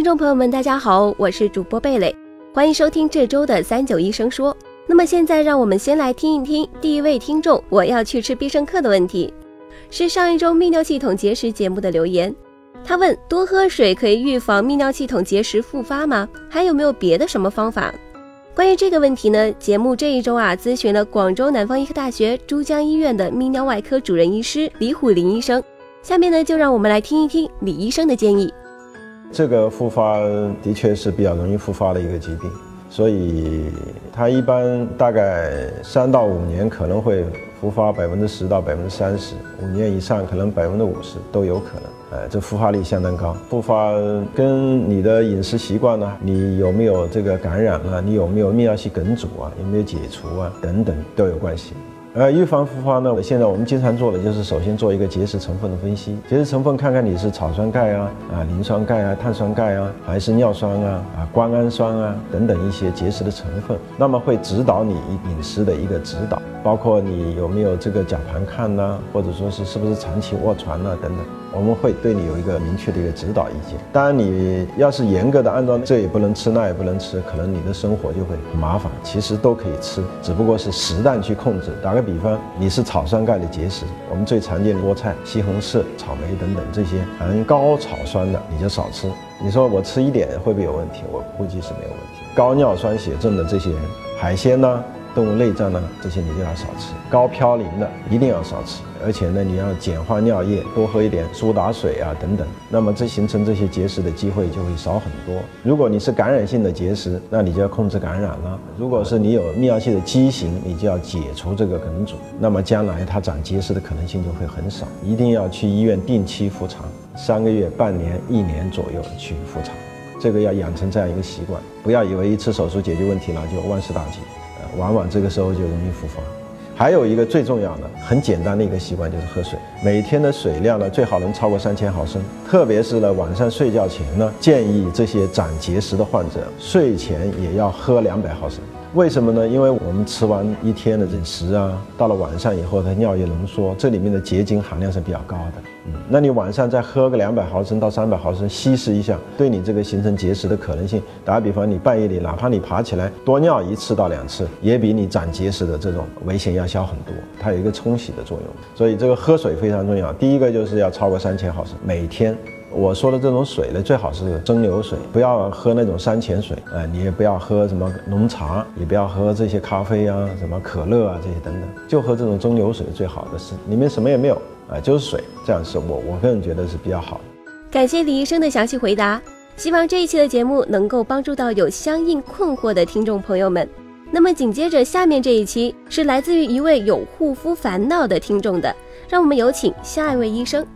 听众朋友们，大家好，我是主播贝蕾，欢迎收听这周的三九医生说。那么现在，让我们先来听一听第一位听众我要去吃必胜客的问题，是上一周泌尿系统结石节目的留言。他问：多喝水可以预防泌尿系统结石复发吗？还有没有别的什么方法？关于这个问题呢，节目这一周啊咨询了广州南方医科大学珠江医院的泌尿外科主任医师李虎林医生。下面呢，就让我们来听一听李医生的建议。这个复发的确是比较容易复发的一个疾病，所以它一般大概三到五年可能会复发百分之十到百分之三十，五年以上可能百分之五十都有可能。呃，这复发率相当高。复发跟你的饮食习惯呢，你有没有这个感染了，你有没有泌尿系梗阻啊，有没有解除啊，等等都有关系。呃，预防复发呢，我现在我们经常做的就是首先做一个结石成分的分析，结石成分看看你是草酸钙啊、啊磷酸钙啊、碳酸钙啊，还是尿酸啊、啊胱氨酸啊等等一些结石的成分，那么会指导你饮食的一个指导，包括你有没有这个甲盘亢呐，或者说是是不是长期卧床呐等等。我们会对你有一个明确的一个指导意见。当然，你要是严格的按照这也不能吃，那也不能吃，可能你的生活就会很麻烦。其实都可以吃，只不过是适当去控制。打个比方，你是草酸钙的结石，我们最常见的菠菜、西红柿、草莓等等这些含高草酸的，你就少吃。你说我吃一点会不会有问题？我估计是没有问题。高尿酸血症的这些人，海鲜呢？动物内脏呢，这些你就要少吃，高嘌呤的一定要少吃，而且呢，你要简化尿液，多喝一点苏打水啊等等。那么这形成这些结石的机会就会少很多。如果你是感染性的结石，那你就要控制感染了。如果是你有泌尿系的畸形，你就要解除这个梗阻，那么将来它长结石的可能性就会很少。一定要去医院定期复查，三个月、半年、一年左右去复查，这个要养成这样一个习惯，不要以为一次手术解决问题了就万事大吉。往往这个时候就容易复发。还有一个最重要的、很简单的一个习惯就是喝水，每天的水量呢最好能超过三千毫升。特别是呢晚上睡觉前呢，建议这些长结石的患者睡前也要喝两百毫升。为什么呢？因为我们吃完一天的饮食啊，到了晚上以后，它尿液浓缩，这里面的结晶含量是比较高的。嗯，那你晚上再喝个两百毫升到三百毫升稀释一下，对你这个形成结石的可能性，打个比方，你半夜里哪怕你爬起来多尿一次到两次，也比你长结石的这种危险要小很多。它有一个冲洗的作用，所以这个喝水非常重要。第一个就是要超过三千毫升每天。我说的这种水呢，最好是蒸馏水，不要喝那种山泉水，呃，你也不要喝什么浓茶，也不要喝这些咖啡啊、什么可乐啊这些等等，就喝这种蒸馏水最好的是，里面什么也没有，啊，就是水，这样是我我个人觉得是比较好的。感谢李医生的详细回答，希望这一期的节目能够帮助到有相应困惑的听众朋友们。那么紧接着下面这一期是来自于一位有护肤烦恼的听众的，让我们有请下一位医生。